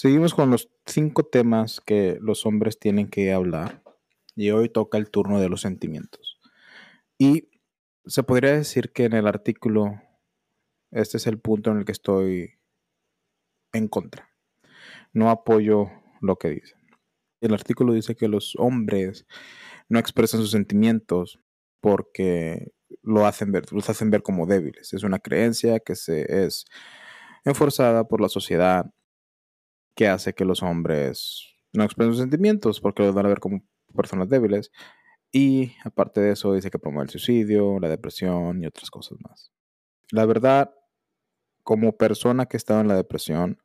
Seguimos con los cinco temas que los hombres tienen que hablar y hoy toca el turno de los sentimientos. Y se podría decir que en el artículo, este es el punto en el que estoy en contra. No apoyo lo que dice. El artículo dice que los hombres no expresan sus sentimientos porque lo hacen ver, los hacen ver como débiles. Es una creencia que se es enforzada por la sociedad que hace que los hombres no expresen sus sentimientos porque los van a ver como personas débiles. Y aparte de eso, dice que promueve el suicidio, la depresión y otras cosas más. La verdad, como persona que estaba en la depresión,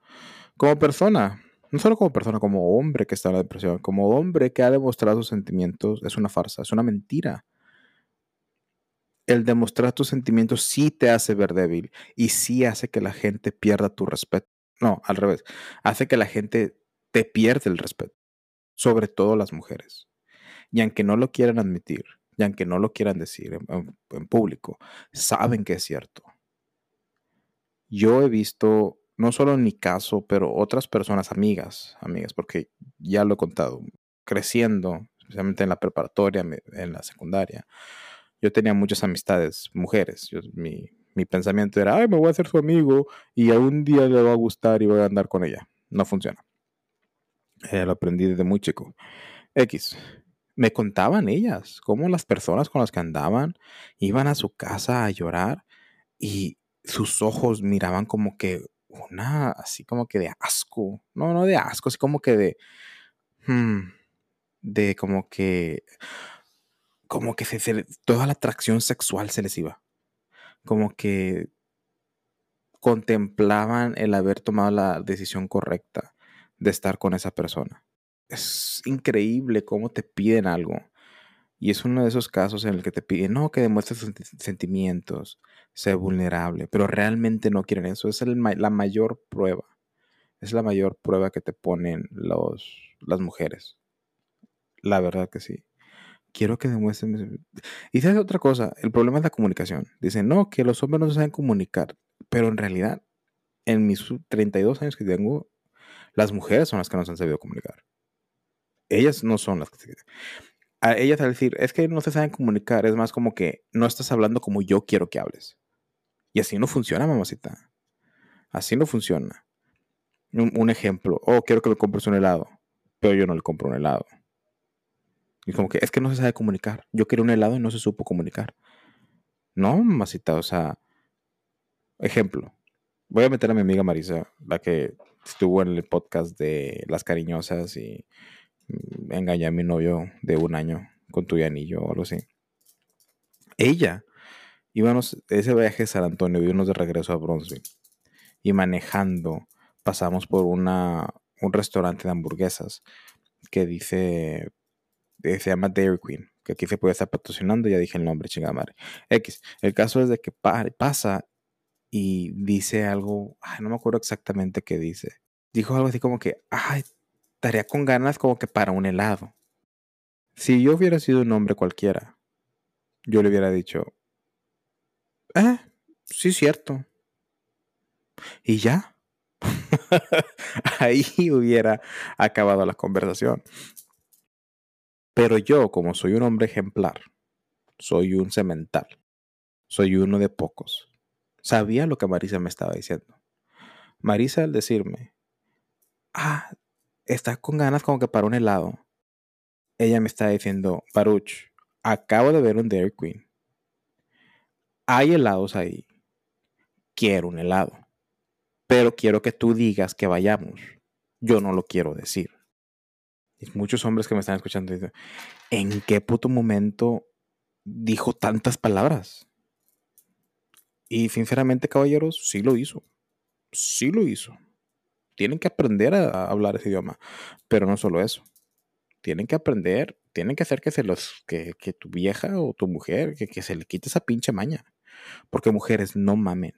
como persona, no solo como persona, como hombre que está en la depresión, como hombre que ha demostrado sus sentimientos, es una farsa, es una mentira. El demostrar tus sentimientos sí te hace ver débil y sí hace que la gente pierda tu respeto. No, al revés, hace que la gente te pierda el respeto, sobre todo las mujeres. Y aunque no lo quieran admitir, y aunque no lo quieran decir en, público, saben que es cierto. Yo he visto, no solo en mi caso, pero otras personas, amigas, amigas, porque ya lo he contado, creciendo, especialmente en la preparatoria, en la secundaria, yo tenía muchas amistades, mujeres. mi, pensamiento era, ay, me voy a hacer su amigo y algún día le va a gustar y voy a andar con ella. No funciona. Eh, lo aprendí desde muy chico. X me contaban ellas cómo las personas con las que andaban iban a su casa a llorar y sus ojos miraban como que una, así como que de asco, no, no de asco, así como que de, hmm, de como que, como que se, toda la atracción sexual se les iba, como que contemplaban el haber tomado la decisión correcta de estar con esa persona es increíble cómo te piden algo. Y es uno de esos casos en el que te piden, no, que demuestres sentimientos, sé vulnerable, pero realmente no quieren eso. Es la mayor prueba. Es la mayor prueba que te ponen los, las mujeres. La verdad que sí. Quiero que demuestren. Y sabes otra cosa, el problema es la comunicación. Dicen, no, que los hombres no saben comunicar. Pero en realidad, en mis 32 años que tengo, las mujeres son las que nos han sabido comunicar ellas no son las que se a ellas al decir, es que no se saben comunicar, es más como que no estás hablando como yo quiero que hables. Y así no funciona, mamacita. Así no funciona. Un, ejemplo, oh, quiero que me compres un helado, pero yo no le compro un helado. Y como que es que no se sabe comunicar. Yo quiero un helado y no se supo comunicar. No, mamacita, o sea, ejemplo. Voy a meter a mi amiga Marisa, la que estuvo en el podcast de Las Cariñosas y engañé a mi novio de un año con tu anillo o algo así. Ella, íbamos, ese viaje a San Antonio, íbamos de regreso a Bronzeville. Y manejando, pasamos por una, un restaurante de hamburguesas que dice, se llama Dairy Queen, que aquí se puede estar patrocinando, ya dije el nombre, chingada madre. X, el caso es de que pasa y dice algo, no me acuerdo exactamente qué dice. Dijo algo así como que, ay, estaría con ganas como que para un helado. Si yo hubiera sido un hombre cualquiera, yo le hubiera dicho, eh, sí, cierto. Y ya. Ahí hubiera acabado la conversación. Pero yo, como soy un hombre ejemplar, soy un cemental, soy uno de pocos, sabía lo que Marisa me estaba diciendo. Marisa al decirme, ah, está con ganas como que para un helado. Ella me está diciendo, Baruch, acabo de ver un Dairy Queen. Hay helados ahí. Quiero un helado. Pero quiero que tú digas que vayamos. Yo no lo quiero decir. Muchos hombres que me están escuchando dicen, ¿en qué puto momento dijo tantas palabras? Y sinceramente, caballeros, sí lo hizo. Sí lo hizo tienen que aprender a hablar ese idioma. Pero no solo eso. Tienen que aprender, tienen que hacer que se los, que, tu vieja o tu mujer, que, se le quite esa pinche maña. Porque mujeres no mamen.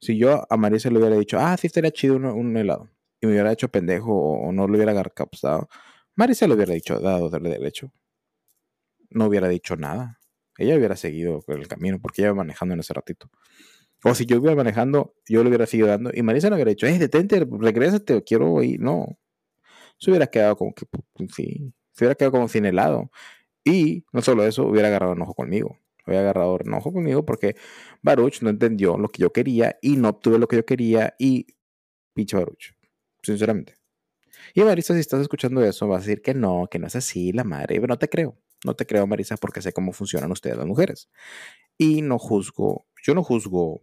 Si yo a Marisa le hubiera dicho, ah, sí estaría chido un, helado, y me hubiera hecho pendejo o, no lo hubiera captado, Marisa le hubiera dicho, dado derecho. No hubiera dicho nada. Ella hubiera seguido el camino porque ella iba manejando en ese ratito. O si yo iba manejando, yo le hubiera seguido dando y Marisa no hubiera dicho, eh, detente, regrésate, quiero ir. No. Se hubiera quedado como que, pues, sí, se hubiera quedado como sin helado. Y no solo eso, hubiera agarrado enojo conmigo. Hubiera agarrado enojo conmigo porque Baruch no entendió lo que yo quería y no obtuve lo que yo quería y pinche Baruch. Sinceramente. Y Marisa, si estás escuchando eso, vas a decir que no, que no es así, la madre. Pero no te creo. No te creo, Marisa, porque sé cómo funcionan ustedes las mujeres. Y no juzgo, yo no juzgo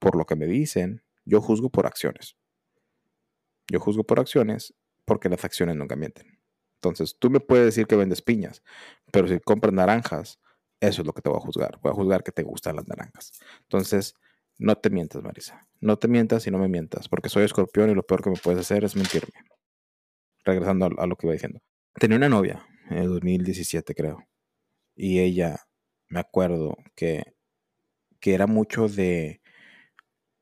por lo que me dicen, yo juzgo por acciones. Yo juzgo por acciones porque las acciones nunca mienten. Entonces, tú me puedes decir que vendes piñas, pero si compras naranjas, eso es lo que te voy a juzgar. Voy a juzgar que te gustan las naranjas. Entonces, no te mientas, Marisa. No te mientas y no me mientas, porque soy escorpión y lo peor que me puedes hacer es mentirme. Regresando a, lo que iba diciendo. Tenía una novia en el 2017, creo. Y ella, me acuerdo que, que era mucho de,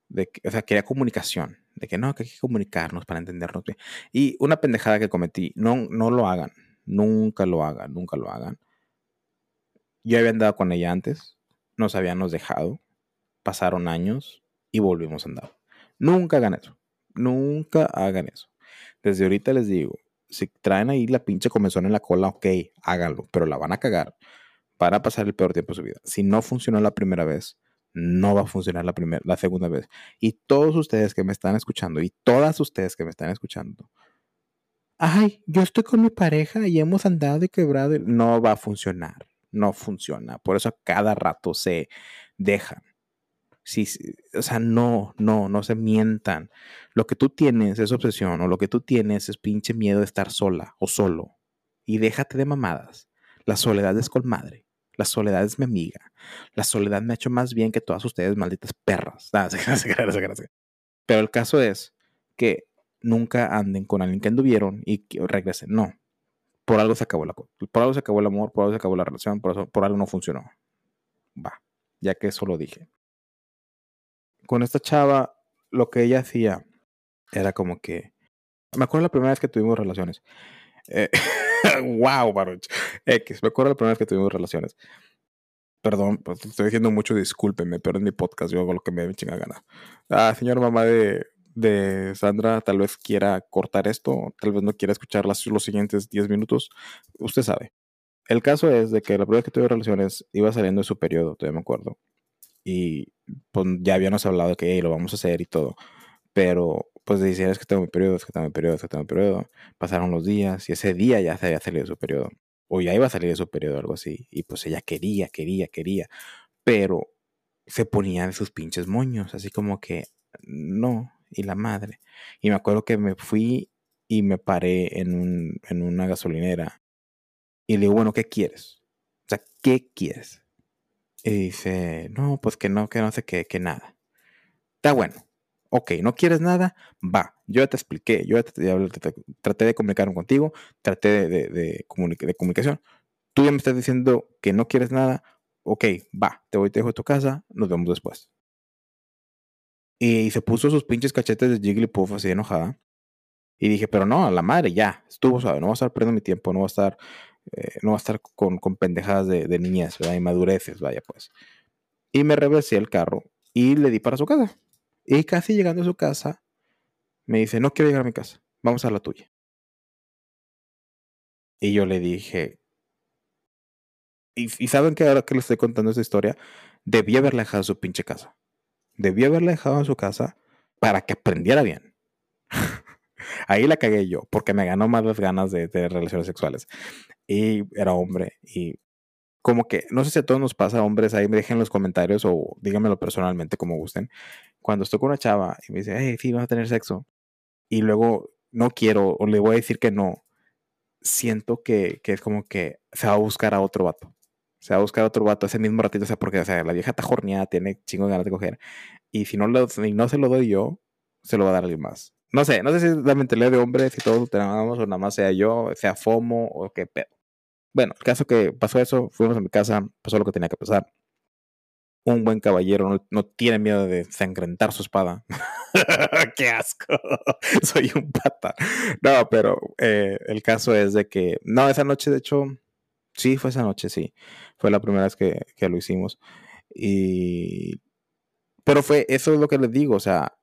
de, o sea, quería comunicación de que no, que hay que comunicarnos para entendernos bien. Y una pendejada que cometí, no, no lo hagan, nunca lo hagan, nunca lo hagan. Yo había andado con ella antes, nos habíamos dejado, pasaron años y volvimos a andar. Nunca hagan eso, nunca hagan eso. Desde ahorita les digo, si traen ahí la pinche comezón en la cola, ok, háganlo, pero la van a cagar. Para pasar el peor tiempo de su vida. Si no funcionó la primera vez, no va a funcionar la primera, la segunda vez. Y todos ustedes que me están escuchando y todas ustedes que me están escuchando, ay, yo estoy con mi pareja y hemos andado y quebrado, no va a funcionar, no funciona. Por eso cada rato se dejan. Sí, o sea, no, no, no se mientan. Lo que tú tienes es obsesión o lo que tú tienes es pinche miedo de estar sola o solo. Y déjate de mamadas. La soledad es con madre. La soledad es mi amiga. La soledad me ha hecho más bien que todas ustedes, malditas perras. Ah, Pero el caso es que nunca anden con alguien que anduvieron y que regresen. No. Por algo se acabó la Por algo se acabó el amor, por algo se acabó la relación, por, por algo no funcionó. Va. Ya que eso lo dije. Con esta chava, lo que ella hacía era como que. Me acuerdo la primera vez que tuvimos relaciones. Eh, wow, Baruch. X, me acuerdo la primera vez que tuvimos relaciones. Perdón, pues estoy diciendo mucho, discúlpeme, pero en mi podcast yo hago lo que me chinga gana. Ah, señora mamá de, de Sandra, tal vez quiera cortar esto, tal vez no quiera escuchar las, los siguientes 10 minutos. Usted sabe. El caso es de que la primera vez que tuve relaciones iba saliendo de su periodo, todavía me acuerdo. Y pues, ya habíamos hablado que lo vamos a hacer y todo. Pero pues decía, es que tengo mi periodo, es que tengo mi periodo, es que tengo mi periodo. Pasaron los días y ese día ya se había salido de su periodo. O ya iba a salir de su periodo, algo así. Y pues ella quería, quería, quería. Pero se ponía de sus pinches moños, así como que no, y la madre. Y me acuerdo que me fui y me paré en, un, en una gasolinera. Y le digo, bueno, ¿qué quieres? O sea, ¿qué quieres? Y dice, no, pues que no, que no sé qué, que nada. Está bueno ok, no quieres nada, va. Yo ya te expliqué, yo ya te, traté de comunicar contigo, traté de, de, comunicación. Tú ya me estás diciendo que no quieres nada, ok, va, te voy, te dejo a tu casa, nos vemos después. Y, se puso sus pinches cachetes de Jigglypuff así enojada. Y dije, pero no, a la madre, ya, estuvo suave, no va a estar perdiendo mi tiempo, no va a estar, eh, no va a estar con, con pendejadas de, de niñez, ¿verdad? Y madureces, vaya pues. Y me regresé al carro y le di para su casa. Y casi llegando a su casa, me dice, no quiero llegar a mi casa, vamos a la tuya. Y yo le dije, y, saben que ahora que le estoy contando esta historia, debí haberle dejado su pinche casa. Debí haberle dejado en su casa para que aprendiera bien. Ahí la cagué yo, porque me ganó más las ganas de, de relaciones sexuales. Y era hombre, y como que, no sé si a todos nos pasa, hombres, ahí me dejen en los comentarios o díganmelo personalmente como gusten. Cuando estoy con una chava y me dice, hey, sí, vamos a tener sexo, y luego no quiero o le voy a decir que no, siento que, que es como que se va a buscar a otro vato. Se va a buscar a otro vato ese mismo ratito, o sea, porque o sea, la vieja está jorneada, tiene chingo de ganas de coger. Y si no, lo, si no se lo doy yo, se lo va a dar alguien más. No sé, no sé si es la mentalidad de hombre, si todos lo tenemos o nada más sea yo, sea FOMO o qué pedo. Bueno, el caso que pasó eso, fuimos a mi casa, pasó lo que tenía que pasar. Un buen caballero no, tiene miedo de sangrentar su espada. ¡Qué asco! Soy un pata. No, pero eh, el caso es de que, no, esa noche, de hecho, sí, fue esa noche, sí. Fue la primera vez que, que lo hicimos. Y Pero fue, eso es lo que les digo, o sea,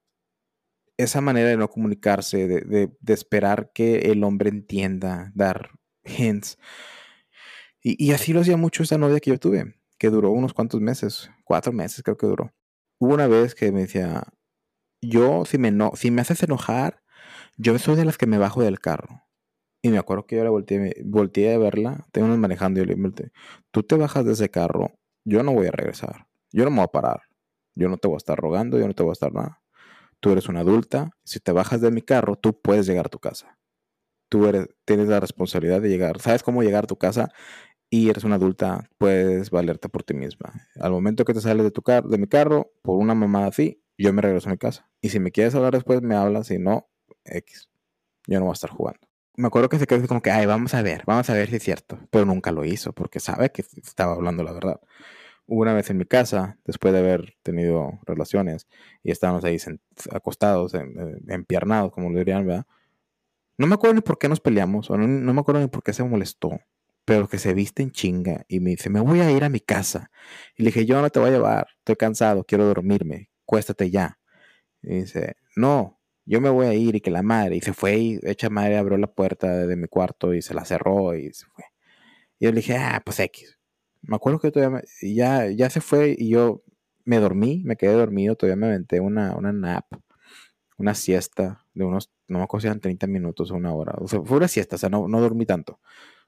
esa manera de no comunicarse, de, esperar que el hombre entienda, dar hints. Y, así lo hacía mucho esa novia que yo tuve, que duró unos cuantos meses, cuatro meses creo que duró. Hubo una vez que me decía, yo si me, no, si me haces enojar, yo soy de las que me bajo del carro. Y me acuerdo que yo la volteé, volteé a verla, tengo manejando y le dije, tú te bajas de ese carro, yo no voy a regresar, yo no me voy a parar, yo no te voy a estar rogando, yo no te voy a estar nada. Tú eres una adulta, si te bajas de mi carro, tú puedes llegar a tu casa. Tú eres, tienes la responsabilidad de llegar, sabes cómo llegar a tu casa y eres una adulta, puedes valerte por ti misma. Al momento que te sales de, tu car de mi carro, por una mamada así, yo me regreso a mi casa. Y si me quieres hablar después, me hablas, si no, X. Yo no voy a estar jugando. Me acuerdo que se quedó como que, ay, vamos a ver, vamos a ver si es cierto. Pero nunca lo hizo, porque sabe que estaba hablando la verdad. Una vez en mi casa, después de haber tenido relaciones, y estábamos ahí acostados, empiernados, como lo dirían, ¿verdad? No me acuerdo ni por qué nos peleamos, o no, no me acuerdo ni por qué se molestó, pero que se viste en chinga y me dice, me voy a ir a mi casa. Y le dije, yo no te voy a llevar, estoy cansado, quiero dormirme, cuéstate ya. Y dice, no, yo me voy a ir y que la madre, y se fue y hecha madre abrió la puerta de mi cuarto y se la cerró y se fue. Y yo le dije, ah, pues X. Me acuerdo que todavía ya, ya se fue y yo me dormí, me quedé dormido, todavía me aventé una, una nap, una siesta de unos, no me acuerdo si eran 30 minutos o una hora. O sea, fue una siesta, o sea, no, no dormí tanto,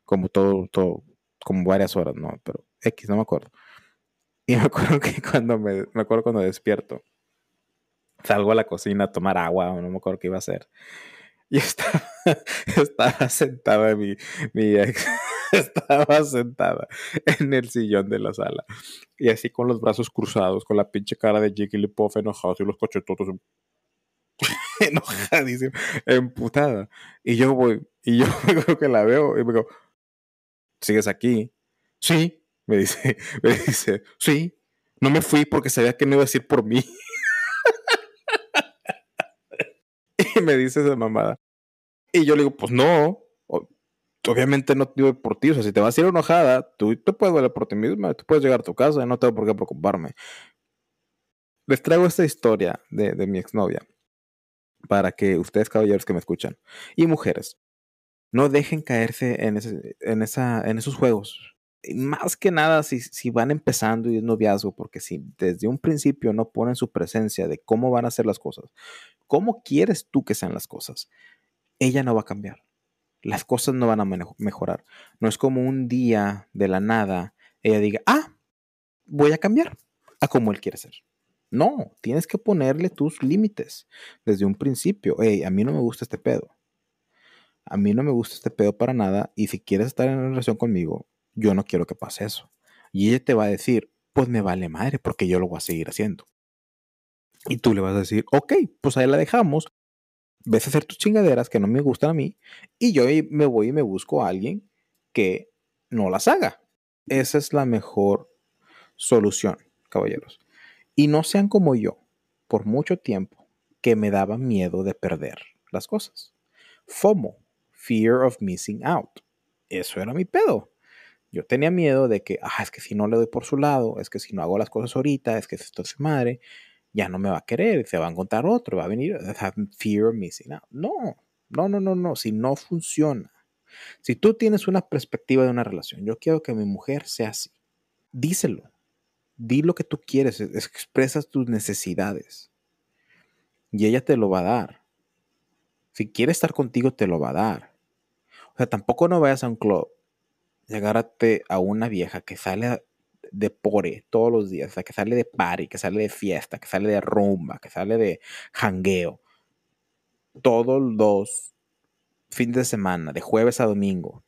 como todo, todo, como varias horas, no, pero X, no me acuerdo. Y me acuerdo que cuando me, me acuerdo cuando despierto, salgo a la cocina a tomar agua, o no me acuerdo qué iba a hacer. Y estaba, sentada mi, ex, estaba sentada en el sillón de la sala. Y así con los brazos cruzados, con la pinche cara de Jigglypuff enojado y los cochetotos enojadísimo, emputada. Y yo voy, y yo creo que la veo y me digo, ¿sigues aquí? Sí, me dice, me dice, sí, no me fui porque sabía que no iba a decir por mí. y me dice esa mamada. Y yo le digo, pues no, obviamente no digo por ti, o sea, si te vas a ir enojada, tú te puedes valer por ti misma, tú puedes llegar a tu casa no tengo por qué preocuparme. Les traigo esta historia de, de mi exnovia para que ustedes, caballeros que me escuchan, y mujeres, no dejen caerse en, ese, en, esa, en esos juegos. Más que nada si, si van empezando y es noviazgo, porque si desde un principio no ponen su presencia de cómo van a ser las cosas, cómo quieres tú que sean las cosas, ella no va a cambiar. Las cosas no van a mejorar. No es como un día de la nada ella diga, ah, voy a cambiar a como él quiere ser. No, tienes que ponerle tus límites desde un principio. Hey, a mí no me gusta este pedo. A mí no me gusta este pedo para nada y si quieres estar en relación conmigo, yo no quiero que pase eso. Y ella te va a decir, pues me vale madre porque yo lo voy a seguir haciendo. Y tú le vas a decir, ok, pues ahí la dejamos. Ves a hacer tus chingaderas que no me gustan a mí y yo me voy y me busco a alguien que no las haga. Esa es la mejor solución, caballeros. Y no sean como yo, por mucho tiempo, que me daba miedo de perder las cosas. FOMO, Fear of Missing Out. Eso era mi pedo. Yo tenía miedo de que, ah, es que si no le doy por su lado, es que si no hago las cosas ahorita, es que esto es madre, ya no me va a querer, se va a encontrar otro, va a venir, fear missing. No, no, no, no, no, si no funciona. Si tú tienes una perspectiva de una relación, yo quiero que mi mujer sea así, díselo di lo que tú quieres, expresas tus necesidades. Y ella te lo va a dar. Si quiere estar contigo, te lo va a dar. O sea, tampoco no vayas a un club, llegarte a una vieja que sale de pore todos los días, o que sale de party, que sale de fiesta, que sale de rumba, que sale de jangueo, todos los fines de semana, de jueves a domingo,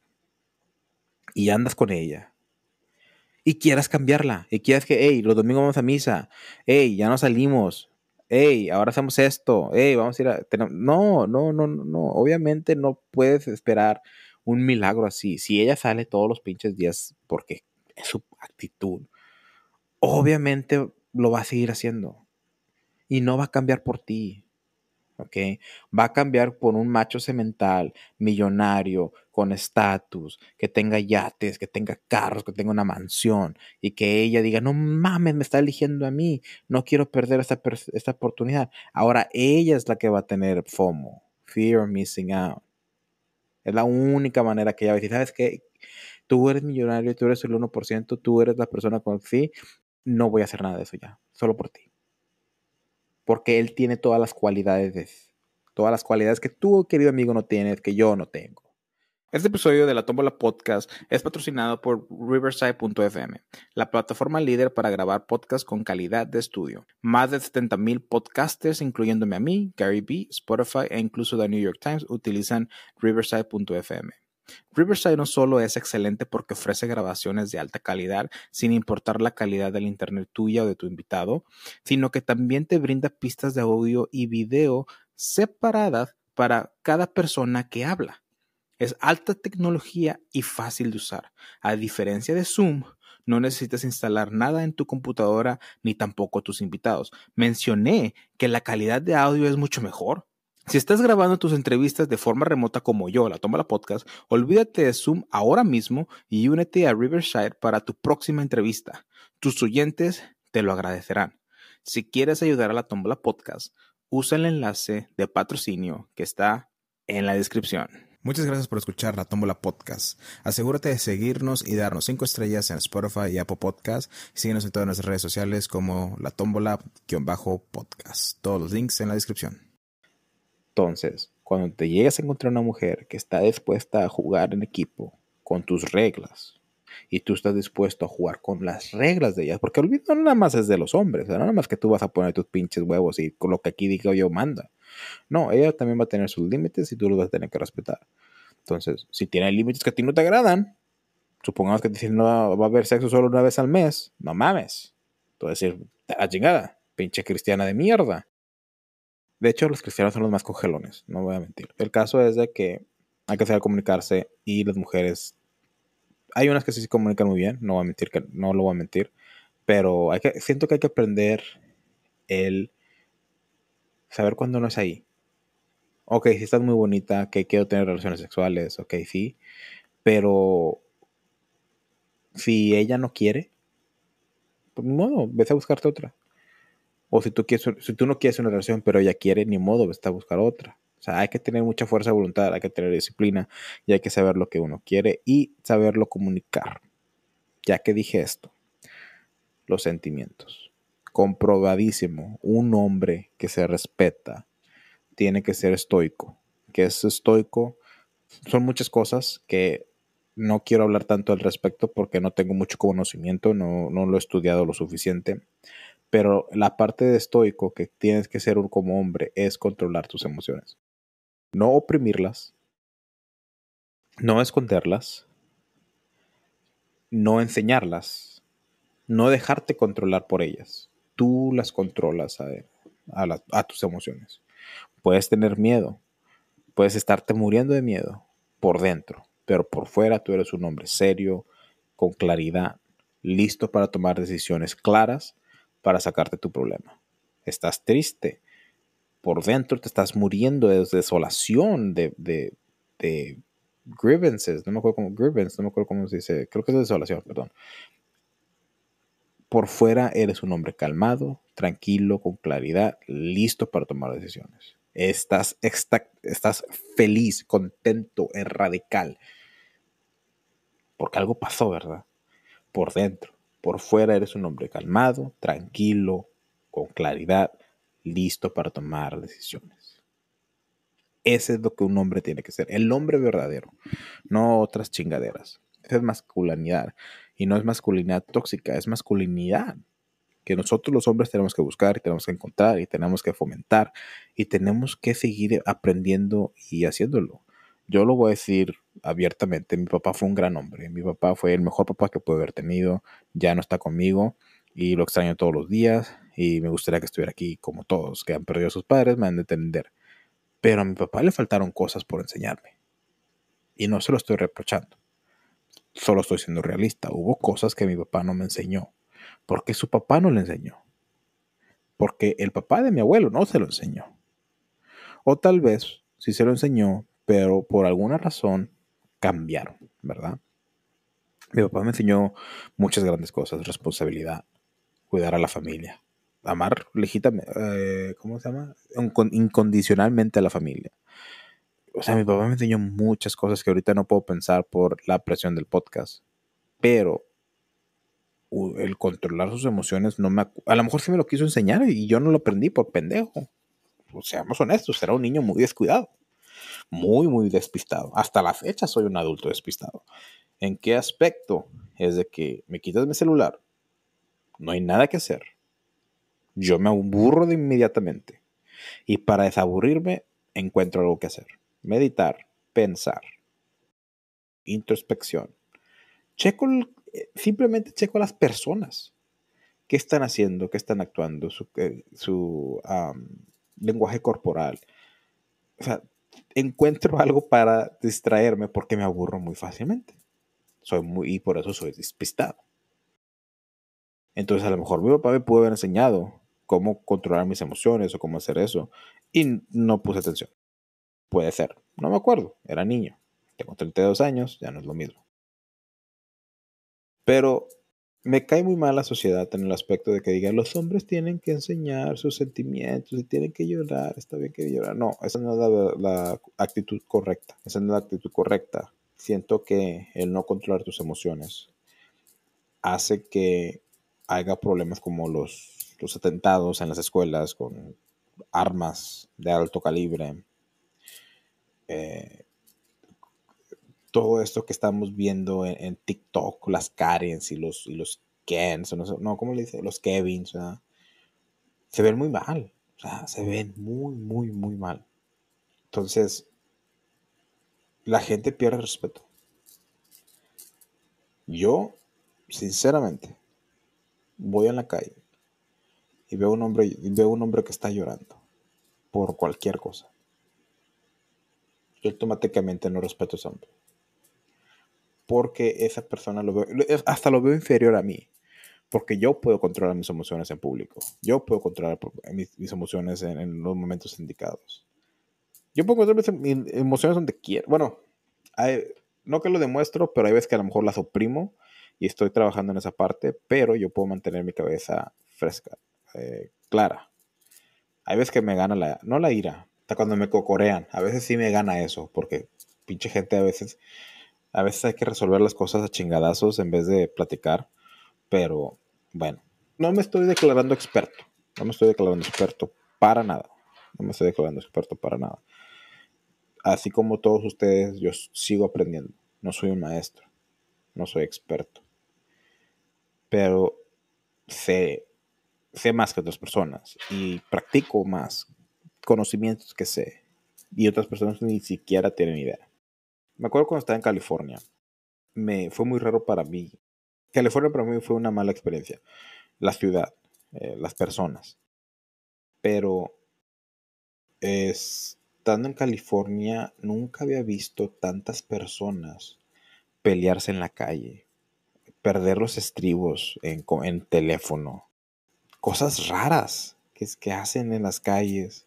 y andas con ella, y quieras cambiarla, y quieras que, hey, los domingos vamos a misa, hey, ya no salimos, hey, ahora hacemos esto, hey, vamos a ir a... No, no, no, no, obviamente no puedes esperar un milagro así. Si ella sale todos los pinches días porque su actitud, obviamente lo va a seguir haciendo y no va a cambiar por ti. ¿ok? Va a cambiar por un macho semental, millonario, con estatus, que tenga yates, que tenga carros, que tenga una mansión y que ella diga, no mames, me está eligiendo a mí, no quiero perder esta, esta oportunidad. Ahora ella es la que va a tener FOMO, Fear of Missing Out. Es la única manera que ella va a decir, ¿sabes qué? Tú eres millonario, tú eres el 1%, tú eres la persona con fe, no voy a hacer nada de eso ya, solo por ti porque él tiene todas las cualidades, todas las cualidades que tú, querido amigo, no tienes, que yo no tengo. Este episodio de la Tómbola Podcast es patrocinado por Riverside.fm, la plataforma líder para grabar podcasts con calidad de estudio. Más de 70.000 podcasters, incluyéndome a mí, Gary B, Spotify e incluso The New York Times, utilizan Riverside.fm. Riverside no solo es excelente porque ofrece grabaciones de alta calidad sin importar la calidad del internet tuya o de tu invitado, sino que también te brinda pistas de audio y video separadas para cada persona que habla. Es alta tecnología y fácil de usar. A diferencia de Zoom, no necesitas instalar nada en tu computadora ni tampoco tus invitados. Mencioné que la calidad de audio es mucho mejor. Si estás grabando tus entrevistas de forma remota como yo, la toma la podcast, olvídate de Zoom ahora mismo y únete a Riverside para tu próxima entrevista. Tus oyentes te lo agradecerán. Si quieres ayudar a la Tómbola Podcast, usa el enlace de patrocinio que está en la descripción. Muchas gracias por escuchar la Tómbola Podcast. Asegúrate de seguirnos y darnos 5 estrellas en Spotify y Apple Podcast. Síguenos en todas nuestras redes sociales como la Tómbola-podcast. Todos los links en la descripción. Entonces, cuando te llegas a encontrar una mujer que está dispuesta a jugar en equipo con tus reglas y tú estás dispuesto a jugar con las reglas de ellas, porque olvido no nada más es de los hombres, no nada más que tú vas a poner tus pinches huevos y con lo que aquí digo yo manda. No, ella también va a tener sus límites y tú los vas a tener que respetar. Entonces, si tiene límites que a ti no te agradan, supongamos que te dicen no va a haber sexo solo una vez al mes, no mames. Tú vas a decir, la chingada, pinche cristiana de mierda. De hecho, los cristianos son los más congelones, no voy a mentir. El caso es de que hay que saber comunicarse y las mujeres. Hay unas que sí se comunican muy bien, no voy a mentir, que no lo voy a mentir, pero hay que, siento que hay que aprender el saber cuándo no es ahí. Ok, si estás muy bonita, que quiero tener relaciones sexuales, ok, sí, pero si ella no quiere, pues modo, vete a buscarte otra. O si tú, quieres, si tú no quieres una relación, pero ella quiere, ni modo, está a buscar otra. O sea, hay que tener mucha fuerza de voluntad, hay que tener disciplina y hay que saber lo que uno quiere y saberlo comunicar. Ya que dije esto, los sentimientos. Comprobadísimo, un hombre que se respeta tiene que ser estoico. Que es estoico son muchas cosas que no quiero hablar tanto al respecto porque no tengo mucho conocimiento, no, no lo he estudiado lo suficiente pero la parte de estoico que tienes que ser como hombre es controlar tus emociones. No oprimirlas, no esconderlas, no enseñarlas, no dejarte controlar por ellas. Tú las controlas a, a, tus emociones. Puedes tener miedo, puedes estarte muriendo de miedo por dentro, pero por fuera tú eres un hombre serio, con claridad, listo para tomar decisiones claras para sacarte tu problema. Estás triste. Por dentro te estás muriendo de desolación, de, de, grievances. No me acuerdo cómo, grievances, no me acuerdo cómo se dice. Creo que es desolación, perdón. Por fuera eres un hombre calmado, tranquilo, con claridad, listo para tomar decisiones. Estás, estás feliz, contento, es radical. Porque algo pasó, ¿verdad? Por dentro. Por fuera eres un hombre calmado, tranquilo, con claridad, listo para tomar decisiones. Ese es lo que un hombre tiene que ser, el hombre verdadero, no otras chingaderas. Esa es masculinidad y no es masculinidad tóxica, es masculinidad que nosotros los hombres tenemos que buscar y tenemos que encontrar y tenemos que fomentar y tenemos que seguir aprendiendo y haciéndolo yo lo voy a decir abiertamente, mi papá fue un gran hombre, mi papá fue el mejor papá que pude haber tenido, ya no está conmigo y lo extraño todos los días y me gustaría que estuviera aquí como todos que han perdido a sus padres, me han de entender. Pero a mi papá le faltaron cosas por enseñarme y no se lo estoy reprochando, solo estoy siendo realista, hubo cosas que mi papá no me enseñó, porque su papá no le enseñó, porque el papá de mi abuelo no se lo enseñó O tal vez sí se lo enseñó, pero por alguna razón cambiaron, ¿verdad? Mi papá me enseñó muchas grandes cosas, responsabilidad, cuidar a la familia, amar legítimamente, eh, ¿cómo se llama? Incondicionalmente a la familia. O sea, mi papá me enseñó muchas cosas que ahorita no puedo pensar por la presión del podcast. Pero el controlar sus emociones no me... A lo mejor sí me lo quiso enseñar y yo no lo aprendí por pendejo. O seamos honestos, era un niño muy descuidado. Muy, muy despistado. Hasta la fecha soy un adulto despistado. ¿En qué aspecto? Es de que me quitas mi celular, no hay nada que hacer. Yo me aburro de inmediatamente. Y para desaburrirme, encuentro algo que hacer. Meditar, pensar, introspección. Checo, eh, simplemente checo a las personas. ¿Qué están haciendo? ¿Qué están actuando? Su, eh, su lenguaje corporal. O sea, encuentro algo para distraerme porque me aburro muy fácilmente. Soy muy, y por eso soy despistado. Entonces a lo mejor mi papá me pudo haber enseñado cómo controlar mis emociones o cómo hacer eso y no puse atención. Puede ser, no me acuerdo, era niño. Tengo 32 años, ya no es lo mismo. Pero me cae muy mal la sociedad en el aspecto de que digan los hombres tienen que enseñar sus sentimientos y tienen que llorar, está bien que llorar. No, esa no es la, actitud correcta. Esa no es la actitud correcta. Siento que el no controlar tus emociones hace que haya problemas como los, los atentados en las escuelas con armas de alto calibre. Eh, todo esto que estamos viendo en, TikTok, las Karens y los, y los Kens, no, no, ¿cómo le dice? Los Kevins, se ven muy mal. Se ven muy, muy, muy mal. Entonces, la gente pierde respeto. Yo, sinceramente, voy en la calle y veo un hombre, veo un hombre que está llorando por cualquier cosa. Yo automáticamente no respeto a ese hombre. Porque esa persona lo veo, hasta lo veo inferior a mí. Porque yo puedo controlar mis emociones en público. Yo puedo controlar mis, emociones en, los momentos indicados. Yo puedo controlar mis, emociones donde quiero. Bueno, no que lo demuestro, pero hay veces que a lo mejor las oprimo y estoy trabajando en esa parte, pero yo puedo mantener mi cabeza fresca, eh, clara. Hay veces que me gana la, no la ira, hasta cuando me cocorean, a veces sí me gana eso, porque pinche gente a veces, a veces hay que resolver las cosas a chingadazos en vez de platicar, pero bueno, no me estoy declarando experto, no me estoy declarando experto para nada, no me estoy declarando experto para nada. Así como todos ustedes, yo sigo aprendiendo, no soy un maestro, no soy experto pero sé, sé más que otras personas y practico más conocimientos que sé y otras personas ni siquiera tienen idea. Me acuerdo cuando estaba en California, me fue muy raro para mí. California para mí fue una mala experiencia. La ciudad, eh, las personas. Pero estando en California nunca había visto tantas personas pelearse en la calle perder los estribos en, teléfono. Cosas raras que hacen en las calles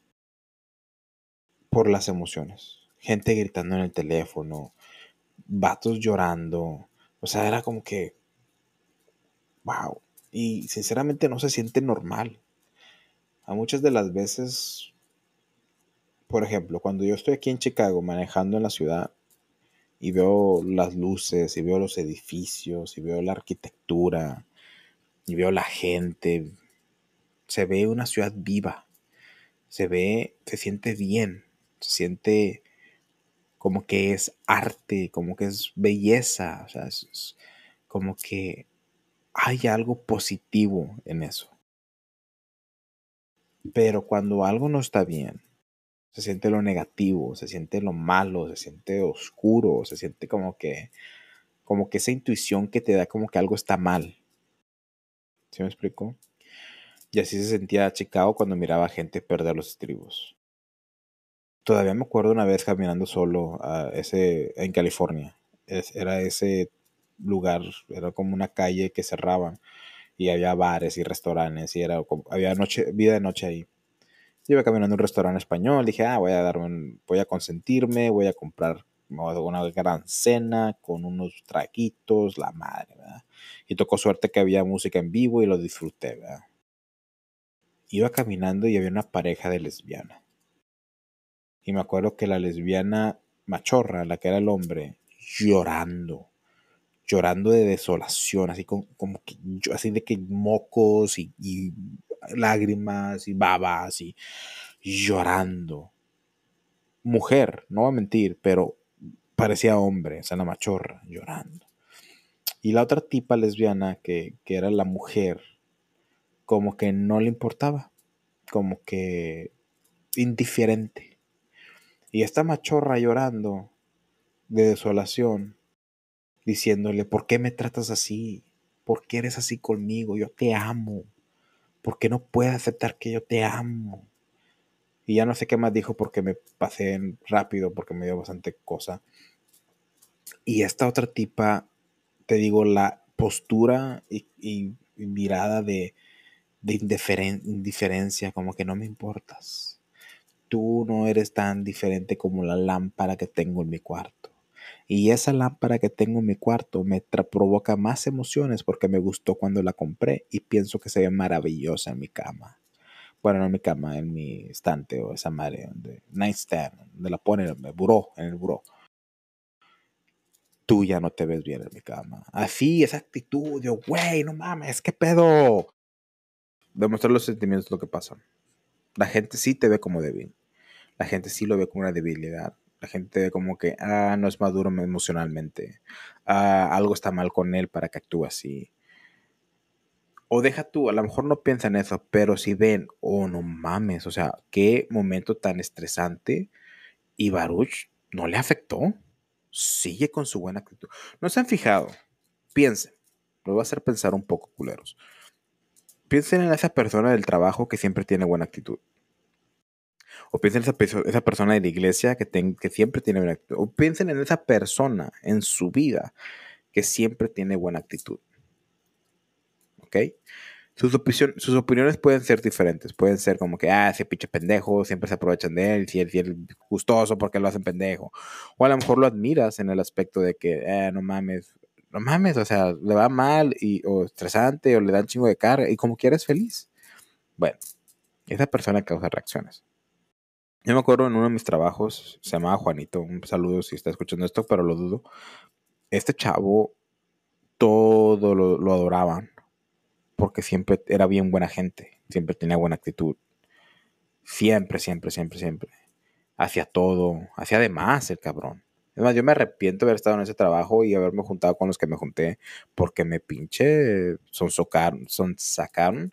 por las emociones. Gente gritando en el teléfono, vatos llorando. O sea, era como que, wow. Y sinceramente no se siente normal. A muchas de las veces, por ejemplo, cuando yo estoy aquí en Chicago manejando en la ciudad, y veo las luces, y veo los edificios, y veo la arquitectura, y veo la gente. Se ve una ciudad viva. Se ve, se siente bien, se siente como que es arte, como que es belleza, o sea, es como que hay algo positivo en eso. Pero cuando algo no está bien, se siente lo negativo, se siente lo malo, se siente oscuro, se siente como que, como que esa intuición que te da como que algo está mal. ¿Sí me explico? Y así se sentía Chicago cuando miraba a gente perder los estribos. Todavía me acuerdo una vez caminando solo en California. era ese lugar, era como una calle que cerraban y había bares y restaurantes y era había vida de noche ahí Iba caminando a un restaurante español, dije, ah, voy a darme un, voy a consentirme, voy a comprar una gran cena con unos traguitos, la madre, ¿verdad? Y tocó suerte que había música en vivo y lo disfruté, ¿verdad? Iba caminando y había una pareja de lesbiana. Y me acuerdo que la lesbiana machorra, la que era el hombre, llorando, llorando de desolación, así como, que, así de que mocos y, y lágrimas y babas y llorando. Mujer, no va a mentir, pero parecía hombre, o sea, la machorra, llorando. Y la otra tipa lesbiana, que, que era la mujer, como que no le importaba, como que indiferente. Y esta machorra llorando de desolación, diciéndole, ¿por qué me tratas así? ¿Por qué eres así conmigo? Yo te amo. ¿Por qué no puedes aceptar que yo te amo? Y ya no sé qué más dijo porque me pasé rápido, porque me dio bastante cosa. Y esta otra tipa, te digo, la postura y, mirada de, de indiferencia, como que no me importas. Tú no eres tan diferente como la lámpara que tengo en mi cuarto. Y esa lámpara que tengo en mi cuarto me provoca más emociones porque me gustó cuando la compré y pienso que se ve maravillosa en mi cama. Bueno, no en mi cama, en mi estante o esa madre, donde, nightstand, donde la pone en el buró, en el buró tú ya no te ves bien en mi cama. Así, esa actitud, yo, güey, no mames, qué pedo. Demostrar los sentimientos es lo que pasa. La gente sí te ve como débil. La gente sí lo ve como una debilidad. La gente como que, ah, no es maduro emocionalmente. Ah, algo está mal con él para que actúe así. O deja tú, a lo mejor no piensan eso, pero si ven, oh, no mames, o sea, qué momento tan estresante y Baruch no le afectó sigue con su buena actitud. No se han fijado, piensen, lo voy a hacer pensar un poco, culeros. Piensen en esa persona del trabajo que siempre tiene buena actitud. O piensen en esa, esa persona de la iglesia que, que siempre tiene buena actitud. O piensen en esa persona en su vida que siempre tiene buena actitud. ¿Ok? Sus, sus, opiniones pueden ser diferentes. Pueden ser como que, ah, ese pinche pendejo, siempre se aprovechan de él, si él, es gustoso porque lo hacen pendejo. O a lo mejor lo admiras en el aspecto de que, eh, no mames, no mames, o sea, le va mal y, o estresante o le dan chingo de carga y como quieres feliz. Bueno, esa persona causa reacciones. Yo me acuerdo en uno de mis trabajos, se llamaba Juanito, un saludo si está escuchando esto, pero lo dudo. Este chavo, todo lo, lo adoraban porque siempre era bien buena gente, siempre tenía buena actitud. Siempre, siempre, siempre, siempre. Hacía todo, hacía de más el cabrón. Es más, yo me arrepiento de haber estado en ese trabajo y haberme juntado con los que me junté porque me pinche son, socaron, son sacaron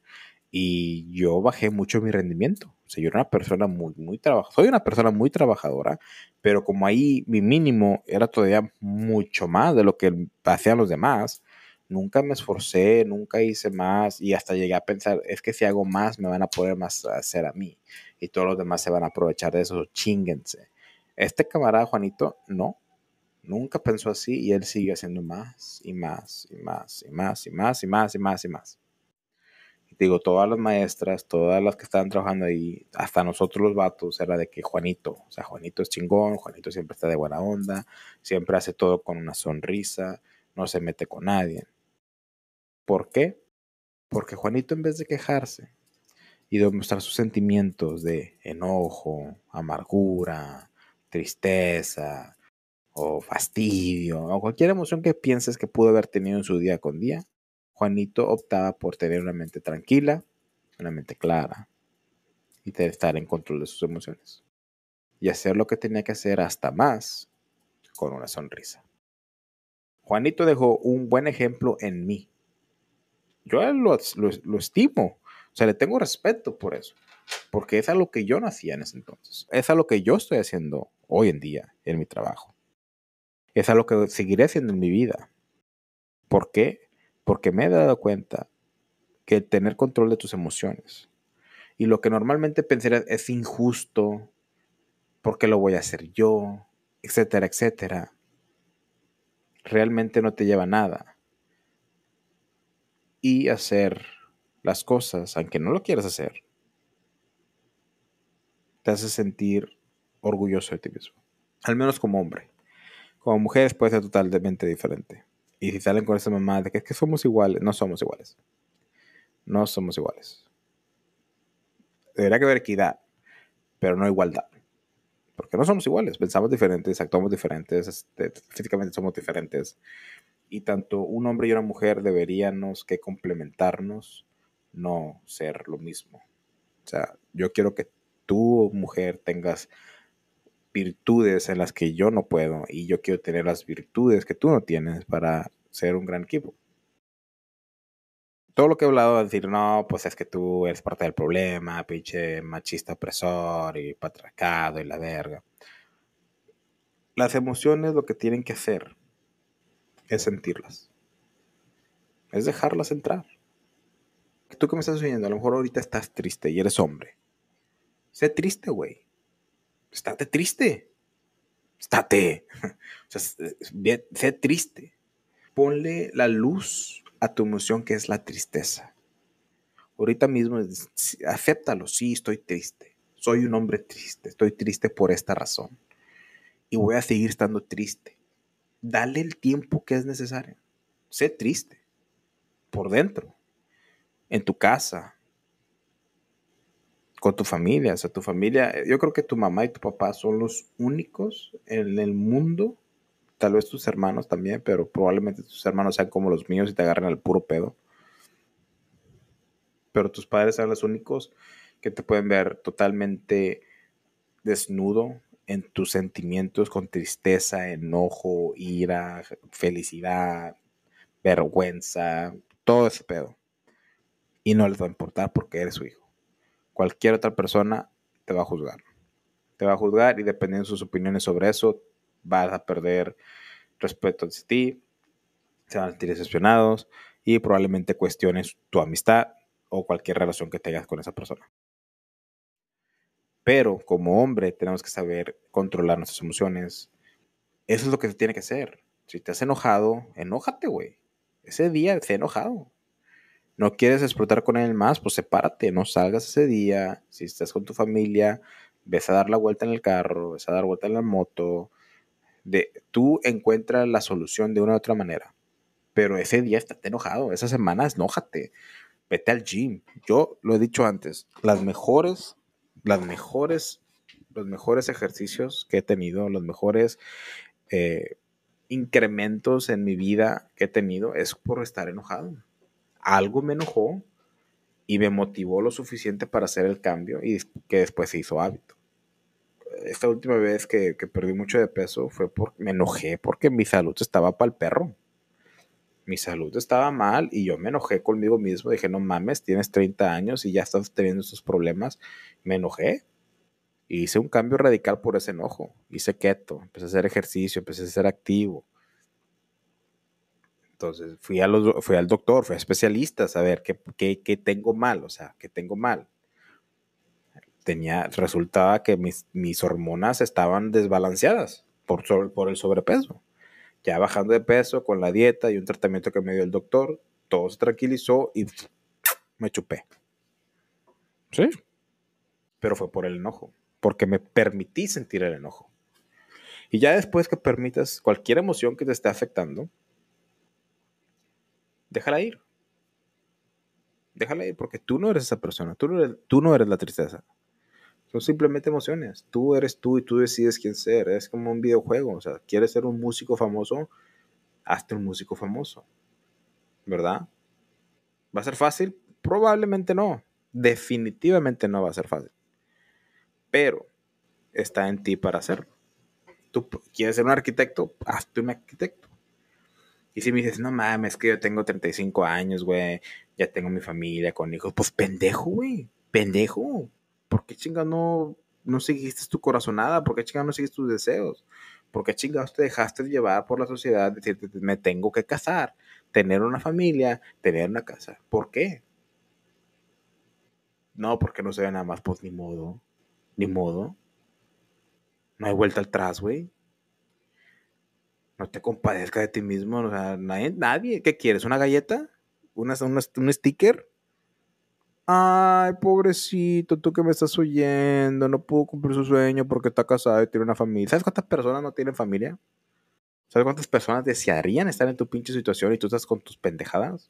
y yo bajé mucho mi rendimiento. O sea, yo era una persona muy, muy trabajadora. Soy una persona muy trabajadora, pero como ahí mi mínimo era todavía mucho más de lo que hacían los demás, nunca me esforcé, nunca hice más y hasta llegué a pensar, es que si hago más me van a poder más hacer a mí y todos los demás se van a aprovechar de eso, chinguense. Este camarada Juanito, no, nunca pensó así y él sigue haciendo más y más y más y más y más y más y más y más. Digo, todas las maestras, todas las que estaban trabajando ahí, hasta nosotros los vatos, era de que Juanito, o sea, Juanito es chingón, Juanito siempre está de buena onda, siempre hace todo con una sonrisa, no se mete con nadie. ¿Por qué? Porque Juanito en vez de quejarse y demostrar sus sentimientos de enojo, amargura, tristeza o fastidio o cualquier emoción que pienses que pudo haber tenido en su día con día, Juanito optaba por tener una mente tranquila, una mente clara y de estar en control de sus emociones y hacer lo que tenía que hacer hasta más con una sonrisa. Juanito dejó un buen ejemplo en mí yo lo, lo, estimo. O sea, le tengo respeto por eso. Porque es a lo que yo no hacía en ese entonces. Es a lo que yo estoy haciendo hoy en día en mi trabajo. Es a lo que seguiré haciendo en mi vida. ¿Por qué? Porque me he dado cuenta que tener control de tus emociones y lo que normalmente pensarías es injusto, porque lo voy a hacer yo, etcétera, etcétera, realmente no te lleva a nada y hacer las cosas, aunque no lo quieras hacer, te hace sentir orgulloso de ti mismo. Al menos como hombre. Como mujeres puede ser totalmente diferente. Y si salen con esa mamá de que es que somos iguales, no somos iguales. No somos iguales. Debería haber equidad, pero no igualdad. Porque no somos iguales, pensamos diferentes, actuamos diferentes, este, físicamente somos diferentes. Y tanto un hombre y una mujer deberíamos que complementarnos, no ser lo mismo. O sea, yo quiero que tú, mujer, tengas virtudes en las que yo no puedo y yo quiero tener las virtudes que tú no tienes para ser un gran equipo. Todo lo que he hablado de decir, no, pues es que tú eres parte del problema, pinche machista opresor y patriarcado y la verga. Las emociones lo que tienen que hacer es sentirlas. Es dejarlas entrar. Tú que me estás oyendo, a lo mejor ahorita estás triste y eres hombre. Sé triste, güey. Estate triste. Estate. Sea, sé triste. Ponle la luz a tu emoción que es la tristeza. Ahorita mismo, acéptalo. Sí, estoy triste. Soy un hombre triste. Estoy triste por esta razón. Y voy a seguir estando triste. Dale el tiempo que es necesario. Sé triste. Por dentro. En tu casa, con tu familia. O sea, tu familia, yo creo que tu mamá y tu papá son los únicos en el mundo, tal vez tus hermanos también, pero probablemente tus hermanos sean como los míos y te agarren al puro pedo. Pero tus padres son los únicos que te pueden ver totalmente desnudo en tus sentimientos con tristeza, enojo, ira, felicidad, vergüenza, todo ese pedo. Y no les va a importar porque eres su hijo cualquier otra persona te va a juzgar. Te va a juzgar y dependiendo de sus opiniones sobre eso, vas a perder respeto hacia ti, se van a sentir decepcionados y probablemente cuestiones tu amistad o cualquier relación que tengas con esa persona. Pero como hombre tenemos que saber controlar nuestras emociones. Eso es lo que se tiene que hacer. Si te has enojado, enójate, güey. Ese día se enojado no quieres explotar con él más, pues sepárate, no salgas ese día. Si estás con tu familia, ves a dar la vuelta en el carro, ves a dar vuelta en la moto. De, tú encuentras la solución de una u otra manera. Pero ese día estate enojado, esa semana enójate. Vete al gym. Yo lo he dicho antes, las mejores, las mejores, los mejores ejercicios que he tenido, los mejores eh, incrementos en mi vida que he tenido es por estar enojado algo me enojó y me motivó lo suficiente para hacer el cambio y que después se hizo hábito. Esta última vez que, perdí mucho de peso fue porque me enojé porque mi salud estaba para el perro. Mi salud estaba mal y yo me enojé conmigo mismo. Dije, no mames, tienes 30 años y ya estás teniendo estos problemas. Me enojé. Y hice un cambio radical por ese enojo. Hice keto, empecé a hacer ejercicio, empecé a ser activo entonces fui, a los, fui al doctor, fui a especialistas a ver qué, qué, tengo mal, o sea, qué tengo mal. Tenía, resultaba que mis, mis hormonas estaban desbalanceadas por, por el sobrepeso. Ya bajando de peso con la dieta y un tratamiento que me dio el doctor, todo se tranquilizó y me chupé. Sí. Pero fue por el enojo, porque me permití sentir el enojo. Y ya después que permitas cualquier emoción que te esté afectando, déjala ir. Déjala ir porque tú no eres esa persona, tú no eres, tú no eres la tristeza. Son simplemente emociones. Tú eres tú y tú decides quién ser. Es como un videojuego. O sea, quieres ser un músico famoso, hazte un músico famoso. ¿Verdad? ¿Va a ser fácil? Probablemente no. Definitivamente no va a ser fácil. Pero está en ti para hacerlo. Tú quieres ser un arquitecto, hazte un arquitecto. Y si me dices, no mames, es que yo tengo 35 años, güey, ya tengo mi familia con hijos, pues pendejo, güey, pendejo. ¿Por qué chinga no, no seguiste tu corazonada? ¿Por qué chinga no seguiste tus deseos? ¿Por qué chingados te dejaste llevar por la sociedad? Decirte, me tengo que casar, tener una familia, tener una casa. ¿Por qué? No, porque no se ve nada más, pues ni modo, ni modo. No hay vuelta atrás, güey no te compadezca de ti mismo, o sea, nadie, nadie. ¿Qué quieres? ¿Una galleta? ¿Una, un sticker? Ay, pobrecito, tú que me estás oyendo, no pudo cumplir su sueño porque está casado y tiene una familia. ¿Sabes cuántas personas no tienen familia? ¿Sabes cuántas personas desearían estar en tu pinche situación y tú estás con tus pendejadas?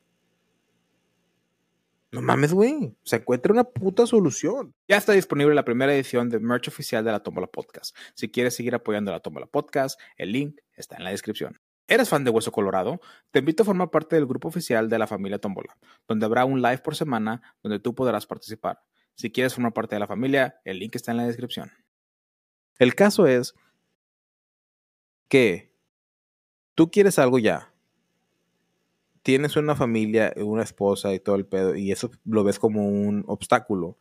No mames, güey. Se encuentra una puta solución. Ya está disponible la primera edición de merch oficial de la Tómbola Podcast. Si quieres seguir apoyando la Tómbola Podcast, el link está en la descripción. ¿Eres fan de Hueso Colorado? Te invito a formar parte del grupo oficial de la familia Tómbola, donde habrá un live por semana donde tú podrás participar. Si quieres formar parte de la familia, el link está en la descripción. El caso es que tú quieres algo ya. Tienes una familia, una esposa y todo el pedo, y eso lo ves como un obstáculo.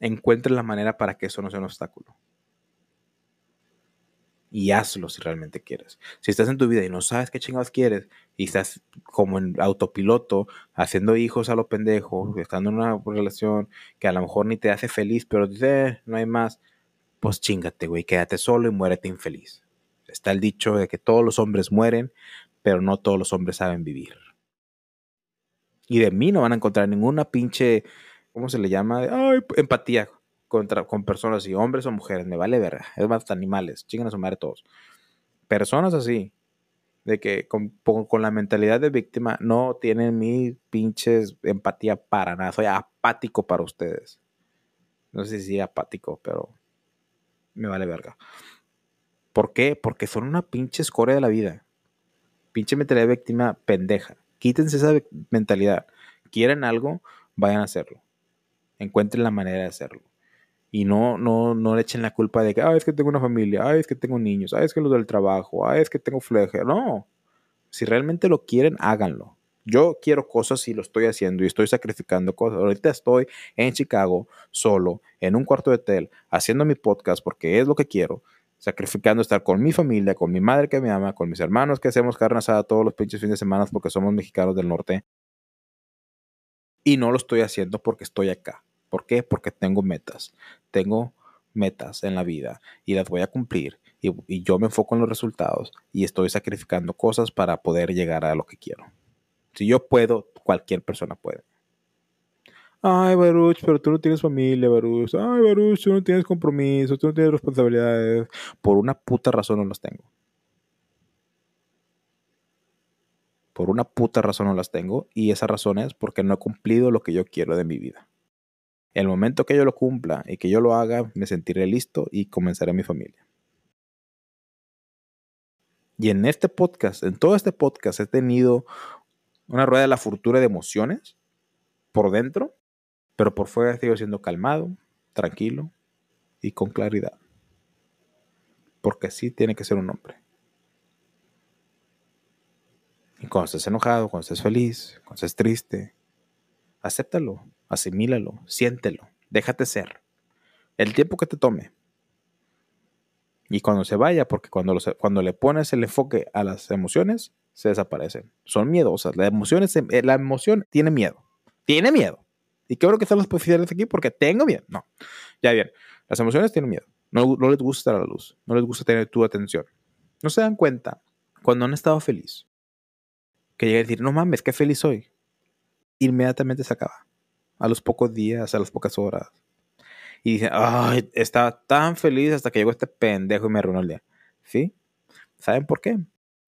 Encuentra la manera para que eso no sea un obstáculo y hazlo si realmente quieres. Si estás en tu vida y no sabes qué chingados quieres y estás como en autopiloto, haciendo hijos a lo pendejo, estando en una relación que a lo mejor ni te hace feliz, pero dice, eh, no hay más, pues chingate, güey, quédate solo y muérete infeliz. Está el dicho de que todos los hombres mueren, pero no todos los hombres saben vivir. Y de mí no van a encontrar ninguna pinche, ¿cómo se le llama? Ay, empatía contra, con personas así, hombres o mujeres, me vale verga. Es más, animales, chingan a su madre todos. Personas así, de que con, con, la mentalidad de víctima no tienen mi pinches empatía para nada. Soy apático para ustedes. No sé si apático, pero me vale verga. ¿Por qué? Porque son una pinche escoria de la vida. Pinche mentalidad de víctima pendeja. Quítense esa mentalidad. Quieren algo, vayan a hacerlo. Encuentren la manera de hacerlo. Y no, no, no le echen la culpa de que, ah, es que tengo una familia, ah, es que tengo niños, ah, es que lo del trabajo, ah, es que tengo fleje. No. Si realmente lo quieren, háganlo. Yo quiero cosas y lo estoy haciendo y estoy sacrificando cosas. Ahorita estoy en Chicago, solo, en un cuarto de hotel, haciendo mi podcast porque es lo que quiero. Sacrificando estar con mi familia, con mi madre que me ama, con mis hermanos que hacemos carne asada todos los pinches fines de semana porque somos mexicanos del norte. Y no lo estoy haciendo porque estoy acá. ¿Por qué? Porque tengo metas. Tengo metas en la vida y las voy a cumplir. Y, yo me enfoco en los resultados y estoy sacrificando cosas para poder llegar a lo que quiero. Si yo puedo, cualquier persona puede. Ay, Baruch, pero tú no tienes familia, Baruch. Ay, Baruch, tú no tienes compromiso, tú no tienes responsabilidades. Por una puta razón no las tengo. Por una puta razón no las tengo. Y esa razón es porque no he cumplido lo que yo quiero de mi vida. El momento que yo lo cumpla y que yo lo haga, me sentiré listo y comenzaré mi familia. Y en este podcast, en todo este podcast, he tenido una rueda de la fortuna de emociones por dentro, pero por fuera sigo siendo calmado, tranquilo y con claridad. Porque así tiene que ser un hombre. Y cuando estés enojado, cuando estés feliz, cuando estés triste, acéptalo asimílalo, siéntelo, déjate ser. El tiempo que te tome. Y cuando se vaya, porque cuando, cuando le pones el enfoque a las emociones, se desaparecen. Son miedosas. La emoción, eh, la emoción tiene miedo. Tiene miedo. Y qué bueno que están los oficiales aquí porque tengo miedo. No. Ya bien. Las emociones tienen miedo. No, no les gusta la luz. No les gusta tener tu atención. No se dan cuenta cuando han estado feliz. Que llega a decir, no mames, qué feliz soy. Inmediatamente se acaba a los pocos días, a las pocas horas. Y dice, ay, estaba tan feliz hasta que llegó este pendejo y me arruinó el día. ¿Sí? ¿Saben por qué?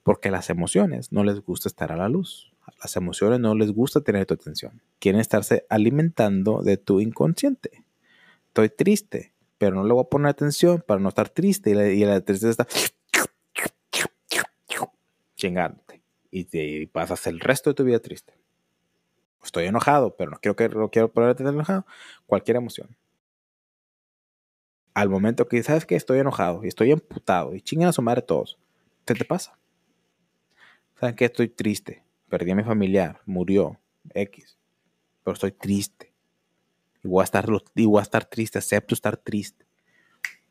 Porque las emociones no les gusta estar a la luz. Las emociones no les gusta tener tu atención. Quieren estarse alimentando de tu inconsciente. Estoy triste, pero no le voy a poner atención para no estar triste. Y la, tristeza está chingándote. Y, y pasas el resto de tu vida triste estoy enojado, pero no quiero que no quiero ponerte enojado, cualquier emoción. Al momento que sabes que estoy enojado y estoy emputado y chingan a su madre todos, ¿qué te pasa? Saben que estoy triste, perdí a mi familiar, murió, X, pero estoy triste. Y voy a estar, y voy a estar triste, acepto estar triste.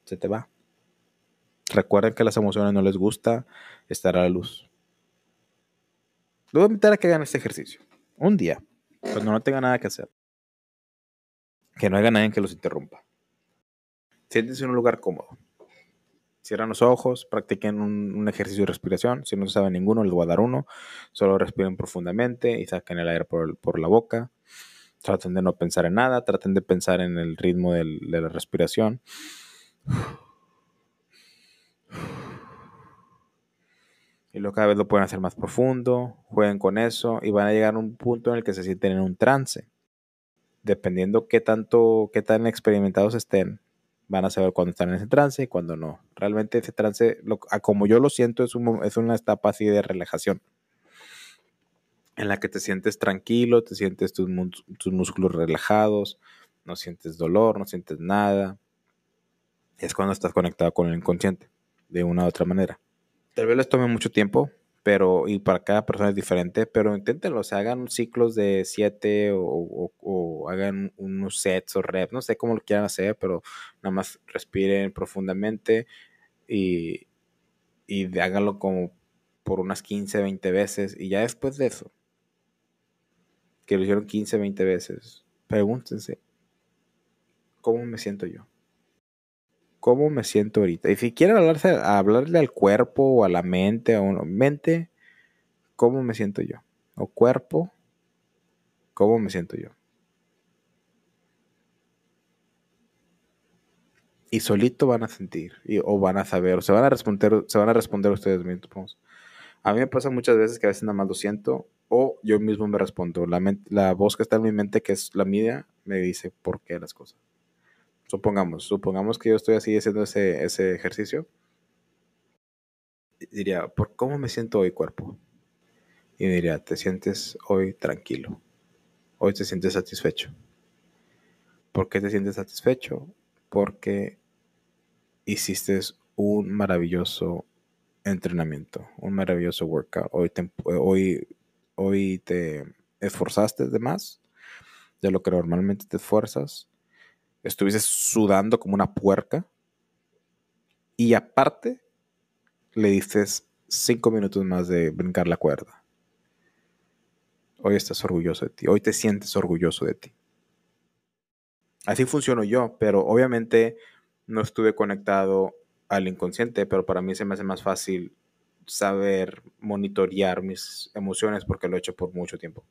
Se te va. Recuerden que las emociones no les gusta estar a la luz. Voy a invitar a que hagan este ejercicio. Un día. Cuando no tenga nada que hacer. Que no haya nadie que los interrumpa. Siéntense en un lugar cómodo. Cierran los ojos, practiquen un, ejercicio de respiración. Si no se sabe ninguno, les voy a dar uno. Solo respiren profundamente y saquen el aire por, por la boca. Traten de no pensar en nada, traten de pensar en el ritmo de la respiración. Y luego cada vez lo pueden hacer más profundo, jueguen con eso y van a llegar a un punto en el que se sienten en un trance. Dependiendo qué tanto, qué tan experimentados estén, van a saber cuándo están en ese trance y cuándo no. Realmente ese trance, como yo lo siento, es, es una etapa así de relajación en la que te sientes tranquilo, te sientes tus, músculos relajados, no sientes dolor, no sientes nada. Es cuando estás conectado con el inconsciente, de una u otra manera. Tal vez les tome mucho tiempo, pero y para cada persona es diferente, pero inténtenlo, o sea, hagan ciclos de siete o, hagan unos sets o reps, no sé cómo lo quieran hacer, pero nada más respiren profundamente y, y háganlo como por unas 15, 20 veces y ya después de eso, que lo hicieron 15, 20 veces, pregúntense, ¿cómo me siento yo? ¿Cómo me siento ahorita? Y si quieren hablarle al cuerpo o a la mente, a uno, mente, ¿cómo me siento yo? O cuerpo, ¿cómo me siento yo? Y solito van a sentir, o van a saber, o se van a responder, se van a responder ustedes mismos. A mí me pasa muchas veces que a veces nada más lo siento o yo mismo me respondo. La, la voz que está en mi mente, que es la mía, me dice por qué las cosas. Supongamos, supongamos que yo estoy así haciendo ese, ese ejercicio. Diría, ¿por cómo me siento hoy, cuerpo? Y diría, te sientes hoy tranquilo. Hoy te sientes satisfecho. ¿Por qué te sientes satisfecho? Porque hiciste un maravilloso entrenamiento, un maravilloso workout. Hoy, hoy hoy te esforzaste de más de lo que normalmente te esfuerzas, estuviste sudando como una puerca y aparte le dices cinco minutos más de brincar la cuerda. Hoy estás orgulloso de ti, hoy te sientes orgulloso de ti. Así funciono yo, pero obviamente no estuve conectado al inconsciente, pero para mí se me hace más fácil saber monitorear mis emociones porque lo he hecho por mucho tiempo.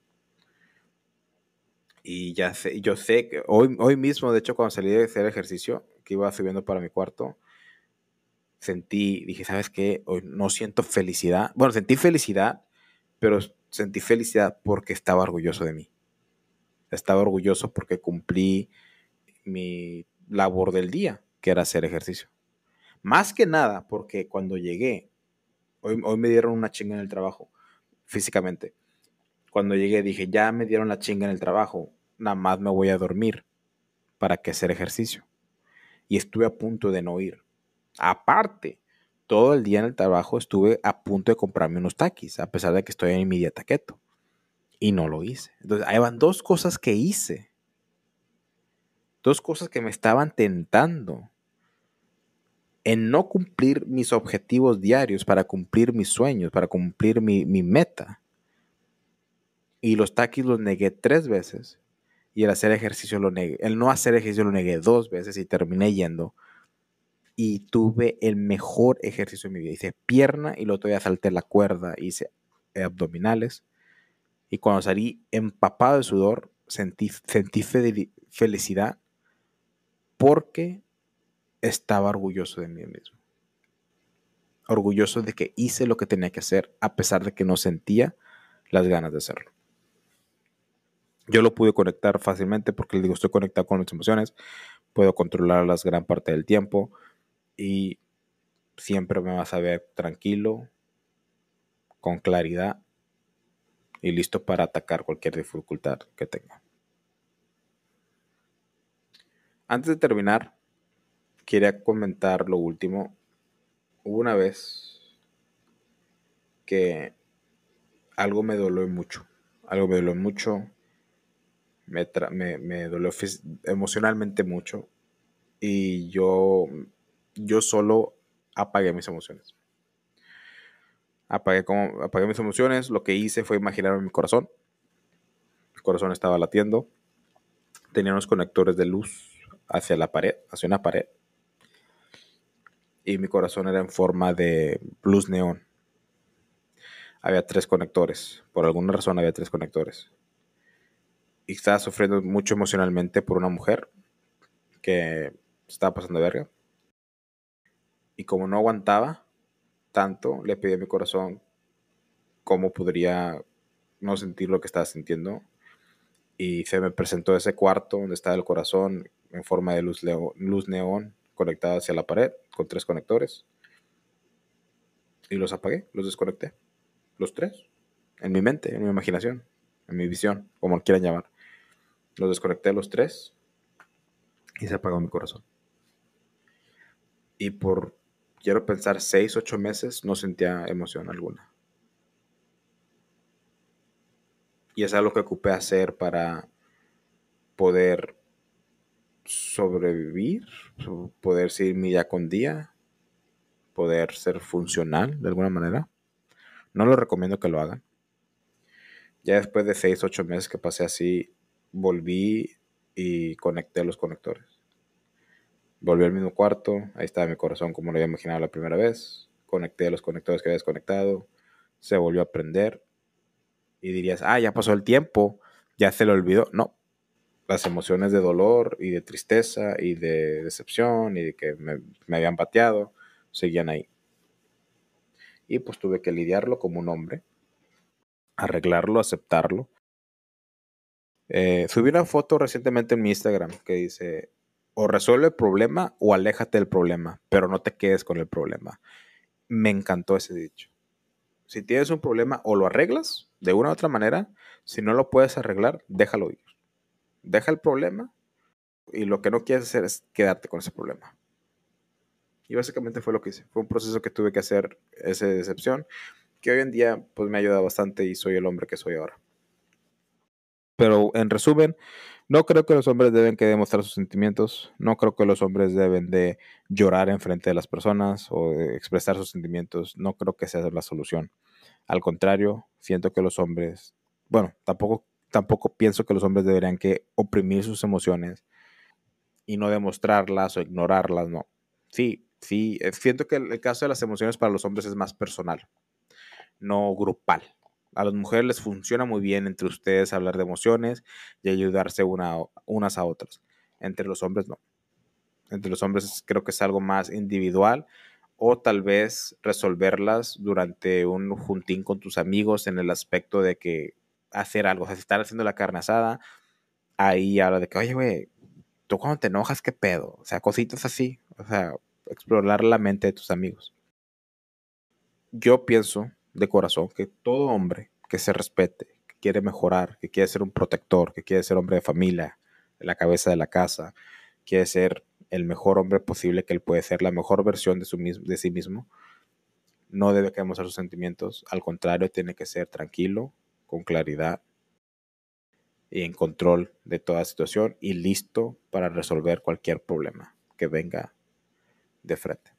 Y ya sé, yo sé que hoy, hoy mismo, de hecho, cuando salí de hacer ejercicio, que iba subiendo para mi cuarto, sentí, dije, ¿sabes qué? Hoy no siento felicidad. Bueno, sentí felicidad, pero sentí felicidad porque estaba orgulloso de mí. Estaba orgulloso porque cumplí mi labor del día, que era hacer ejercicio. Más que nada porque cuando llegué Hoy, me dieron una chinga en el trabajo, físicamente. Cuando llegué dije, ya me dieron la chinga en el trabajo, nada más me voy a dormir para que hacer ejercicio. Y estuve a punto de no ir. Aparte, todo el día en el trabajo estuve a punto de comprarme unos taquis, a pesar de que estoy en mi dieta keto. Y no lo hice. Entonces, ahí van dos cosas que hice. Dos cosas que me estaban tentando en no cumplir mis objetivos diarios para cumplir mis sueños, para cumplir mi, meta. Y los taquis los negué tres veces. Y el hacer ejercicio lo negué. El no hacer ejercicio lo negué dos veces y terminé yendo. Y tuve el mejor ejercicio de mi vida. Hice pierna y luego todavía salté la cuerda. Hice abdominales. Y cuando salí empapado de sudor, sentí, sentí felicidad porque estaba orgulloso de mí mismo. Orgulloso de que hice lo que tenía que hacer a pesar de que no sentía las ganas de hacerlo. Yo lo pude conectar fácilmente porque le digo, estoy conectado con mis emociones, puedo controlarlas gran parte del tiempo y siempre me vas a ver tranquilo, con claridad y listo para atacar cualquier dificultad que tenga. Antes de terminar, quería comentar lo último. Hubo una vez que algo me dolió mucho. Algo me dolió mucho. Me, dolió emocionalmente mucho. Y yo, yo solo apagué mis emociones. Apagué, como, apagué mis emociones. Lo que hice fue imaginarme mi corazón. Mi corazón estaba latiendo. Tenía unos conectores de luz hacia la pared, hacia una pared y mi corazón era en forma de luz neón. Había tres conectores, por alguna razón había tres conectores. Y estaba sufriendo mucho emocionalmente por una mujer que estaba pasando de verga. Y como no aguantaba tanto, le pedí a mi corazón cómo podría no sentir lo que estaba sintiendo. Y se me presentó ese cuarto donde estaba el corazón en forma de luz, neón conectada hacia la pared con tres conectores. Y los apagué, los desconecté. Los tres. En mi mente, en mi imaginación, en mi visión, como quieran llamar. Los desconecté los tres y se apagó mi corazón. Y por, quiero pensar, seis, ocho meses no sentía emoción alguna. Y es algo que ocupé hacer para poder sobrevivir, poder seguir mi día con día, poder ser funcional de alguna manera. No lo recomiendo que lo hagan. Ya después de 6, 8 meses que pasé así, volví y conecté los conectores. Volví al mismo cuarto, ahí estaba mi corazón como lo había imaginado la primera vez. Conecté los conectores que había desconectado, se volvió a prender y dirías, ah, ya pasó el tiempo, ya se le olvidó. No, las emociones de dolor y de tristeza y de decepción y de que me, habían pateado seguían ahí. Y pues tuve que lidiarlo como un hombre, arreglarlo, aceptarlo. Eh, subí una foto recientemente en mi Instagram que dice, o resuelve el problema o aléjate del problema, pero no te quedes con el problema. Me encantó ese dicho. Si tienes un problema, o lo arreglas de una u otra manera. Si no lo puedes arreglar, déjalo ir. Deja el problema y lo que no quieres hacer es quedarte con ese problema. Y básicamente fue lo que hice. Fue un proceso que tuve que hacer, esa decepción, que hoy en día pues me ha ayudado bastante y soy el hombre que soy ahora. Pero en resumen, no creo que los hombres deben que demostrar sus sentimientos. No creo que los hombres deben de llorar en frente de las personas o expresar sus sentimientos. No creo que sea la solución. Al contrario, siento que los hombres, bueno, tampoco, tampoco pienso que los hombres deberían que oprimir sus emociones y no demostrarlas o ignorarlas, no. Sí, sí, siento que el caso de las emociones para los hombres es más personal, no grupal. A las mujeres les funciona muy bien entre ustedes hablar de emociones y ayudarse una, unas a otras. Entre los hombres no. Entre los hombres creo que es algo más individual o tal vez resolverlas durante un juntín con tus amigos en el aspecto de que hacer algo. O sea, si están haciendo la carne asada, ahí habla de que, oye, güey, tú cuando te enojas, ¿qué pedo? O sea, cositas así. O sea, explorar la mente de tus amigos. Yo pienso de corazón que todo hombre que se respete, que quiere mejorar, que quiere ser un protector, que quiere ser hombre de familia, la cabeza de la casa, quiere ser el mejor hombre posible que él puede ser, la mejor versión de, su, de sí mismo, no debe demostrar sus sentimientos, al contrario, tiene que ser tranquilo, con claridad y en control de toda situación y listo para resolver cualquier problema que venga de frente.